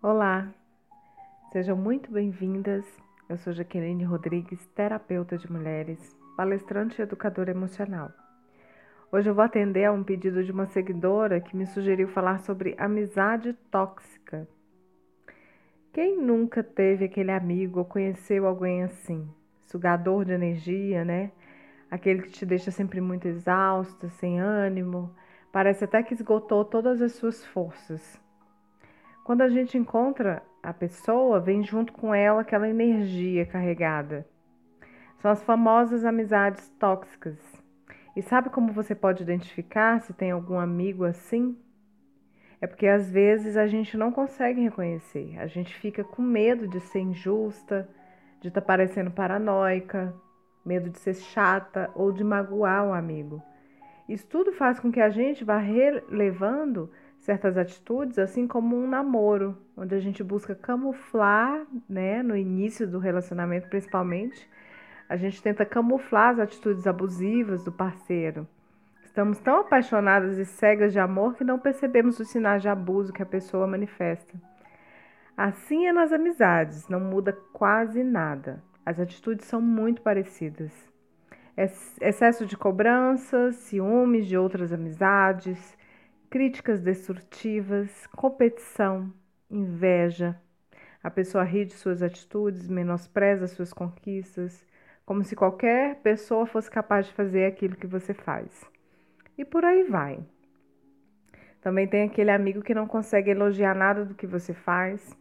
Olá, sejam muito bem-vindas. Eu sou Jaqueline Rodrigues, terapeuta de mulheres, palestrante e educadora emocional. Hoje eu vou atender a um pedido de uma seguidora que me sugeriu falar sobre amizade tóxica. Quem nunca teve aquele amigo ou conheceu alguém assim? Sugador de energia, né? Aquele que te deixa sempre muito exausta, sem ânimo, parece até que esgotou todas as suas forças. Quando a gente encontra a pessoa, vem junto com ela aquela energia carregada. São as famosas amizades tóxicas. E sabe como você pode identificar se tem algum amigo assim? É porque às vezes a gente não consegue reconhecer. A gente fica com medo de ser injusta, de estar tá parecendo paranoica, medo de ser chata ou de magoar o amigo. Isso tudo faz com que a gente vá relevando certas atitudes, assim como um namoro, onde a gente busca camuflar, né, no início do relacionamento principalmente, a gente tenta camuflar as atitudes abusivas do parceiro. Estamos tão apaixonadas e cegas de amor que não percebemos os sinais de abuso que a pessoa manifesta. Assim é nas amizades, não muda quase nada. As atitudes são muito parecidas. Excesso de cobranças, ciúmes de outras amizades, críticas destrutivas, competição, inveja. A pessoa ri de suas atitudes, menospreza suas conquistas, como se qualquer pessoa fosse capaz de fazer aquilo que você faz. E por aí vai. Também tem aquele amigo que não consegue elogiar nada do que você faz.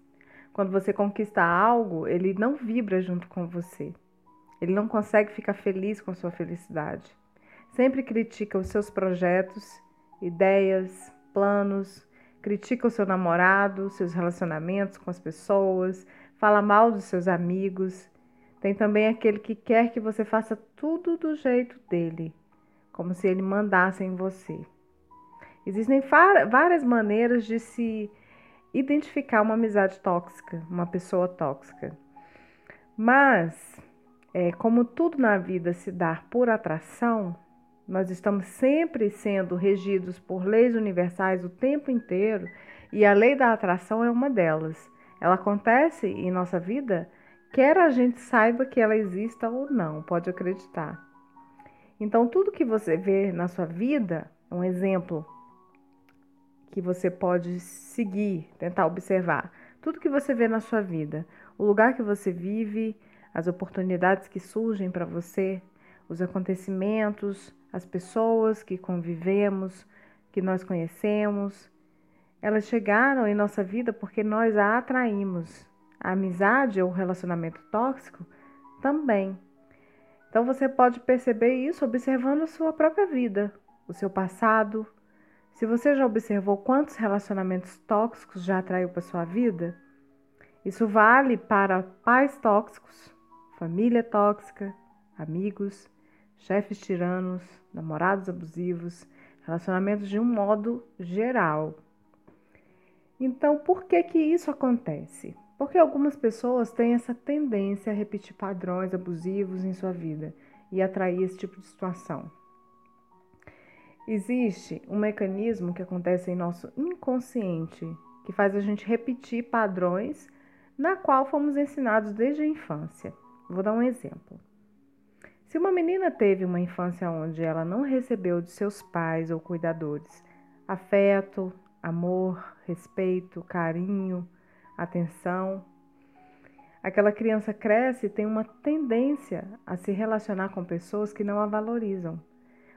Quando você conquista algo, ele não vibra junto com você. Ele não consegue ficar feliz com sua felicidade. Sempre critica os seus projetos ideias, planos, critica o seu namorado, seus relacionamentos com as pessoas, fala mal dos seus amigos. Tem também aquele que quer que você faça tudo do jeito dele, como se ele mandasse em você. Existem várias maneiras de se identificar uma amizade tóxica, uma pessoa tóxica. Mas, é, como tudo na vida se dá por atração, nós estamos sempre sendo regidos por leis universais o tempo inteiro e a lei da atração é uma delas. Ela acontece em nossa vida, quer a gente saiba que ela exista ou não, pode acreditar. Então, tudo que você vê na sua vida, um exemplo que você pode seguir, tentar observar. Tudo que você vê na sua vida, o lugar que você vive, as oportunidades que surgem para você, os acontecimentos, as pessoas que convivemos, que nós conhecemos, elas chegaram em nossa vida porque nós a atraímos. A amizade ou relacionamento tóxico também. Então você pode perceber isso observando a sua própria vida, o seu passado. Se você já observou quantos relacionamentos tóxicos já atraiu para sua vida, isso vale para pais tóxicos, família tóxica, amigos, chefes tiranos, namorados abusivos, relacionamentos de um modo geral. Então, por que que isso acontece? Porque algumas pessoas têm essa tendência a repetir padrões abusivos em sua vida e atrair esse tipo de situação. Existe um mecanismo que acontece em nosso inconsciente que faz a gente repetir padrões na qual fomos ensinados desde a infância. Vou dar um exemplo. Se uma menina teve uma infância onde ela não recebeu de seus pais ou cuidadores afeto, amor, respeito, carinho, atenção, aquela criança cresce e tem uma tendência a se relacionar com pessoas que não a valorizam,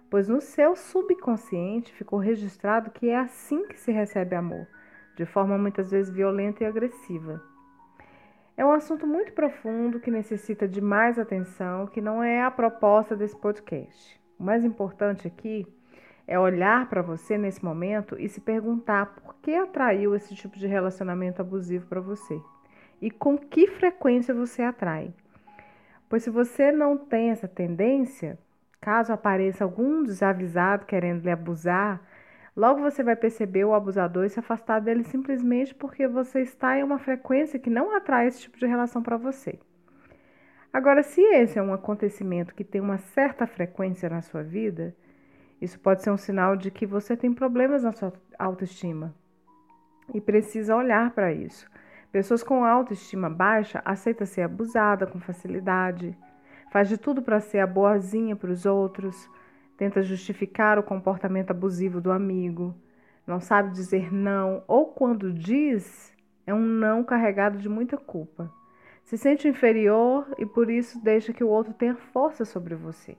pois no seu subconsciente ficou registrado que é assim que se recebe amor, de forma muitas vezes violenta e agressiva. É um assunto muito profundo que necessita de mais atenção, que não é a proposta desse podcast. O mais importante aqui é olhar para você nesse momento e se perguntar por que atraiu esse tipo de relacionamento abusivo para você e com que frequência você atrai. Pois se você não tem essa tendência, caso apareça algum desavisado querendo lhe abusar, Logo você vai perceber o abusador e se afastar dele simplesmente porque você está em uma frequência que não atrai esse tipo de relação para você. Agora, se esse é um acontecimento que tem uma certa frequência na sua vida, isso pode ser um sinal de que você tem problemas na sua autoestima e precisa olhar para isso. Pessoas com autoestima baixa aceitam ser abusada com facilidade, faz de tudo para ser a boazinha para os outros, tenta justificar o comportamento abusivo do amigo, não sabe dizer não ou quando diz é um não carregado de muita culpa. Se sente inferior e por isso deixa que o outro tenha força sobre você.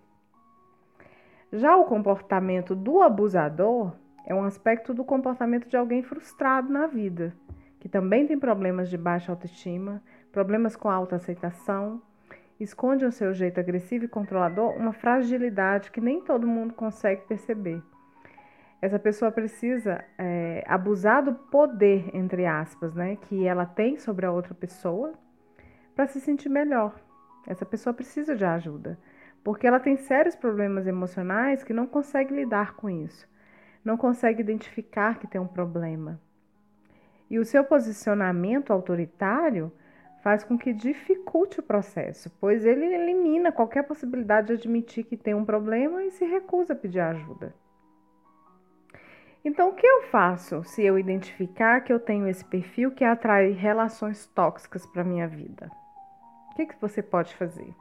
Já o comportamento do abusador é um aspecto do comportamento de alguém frustrado na vida, que também tem problemas de baixa autoestima, problemas com autoaceitação, esconde ao seu jeito agressivo e controlador uma fragilidade que nem todo mundo consegue perceber. Essa pessoa precisa é, abusar do poder, entre aspas, né, que ela tem sobre a outra pessoa para se sentir melhor. Essa pessoa precisa de ajuda porque ela tem sérios problemas emocionais que não consegue lidar com isso, não consegue identificar que tem um problema. E o seu posicionamento autoritário faz com que dificulte o processo, pois ele elimina qualquer possibilidade de admitir que tem um problema e se recusa a pedir ajuda. Então, o que eu faço se eu identificar que eu tenho esse perfil que atrai relações tóxicas para minha vida? O que, que você pode fazer?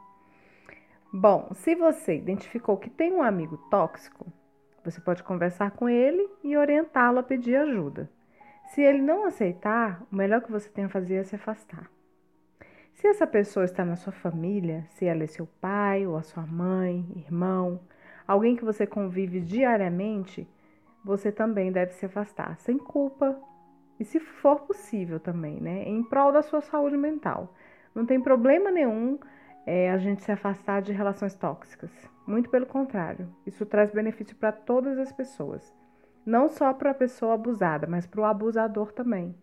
Bom, se você identificou que tem um amigo tóxico, você pode conversar com ele e orientá-lo a pedir ajuda. Se ele não aceitar, o melhor que você tem a fazer é se afastar. Se essa pessoa está na sua família, se ela é seu pai ou a sua mãe, irmão, alguém que você convive diariamente, você também deve se afastar, sem culpa e, se for possível, também, né? Em prol da sua saúde mental. Não tem problema nenhum é a gente se afastar de relações tóxicas. Muito pelo contrário, isso traz benefício para todas as pessoas. Não só para a pessoa abusada, mas para o abusador também.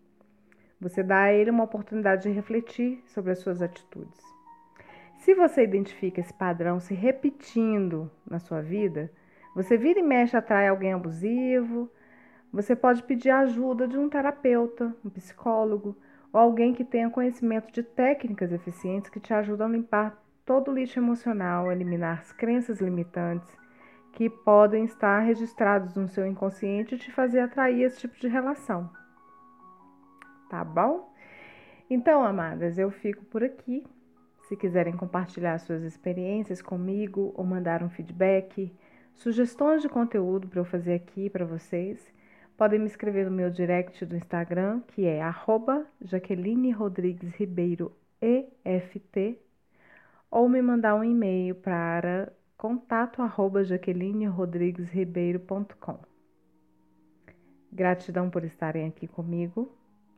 Você dá a ele uma oportunidade de refletir sobre as suas atitudes. Se você identifica esse padrão se repetindo na sua vida, você vira e mexe atrai alguém abusivo, você pode pedir ajuda de um terapeuta, um psicólogo, ou alguém que tenha conhecimento de técnicas eficientes que te ajudam a limpar todo o lixo emocional, eliminar as crenças limitantes que podem estar registrados no seu inconsciente e te fazer atrair esse tipo de relação. Tá bom? Então, amadas, eu fico por aqui. Se quiserem compartilhar suas experiências comigo ou mandar um feedback, sugestões de conteúdo para eu fazer aqui para vocês, Podem me escrever no meu direct do Instagram, que é Jaqueline Rodrigues Ribeiro EFT, ou me mandar um e-mail para contato arroba. Gratidão por estarem aqui comigo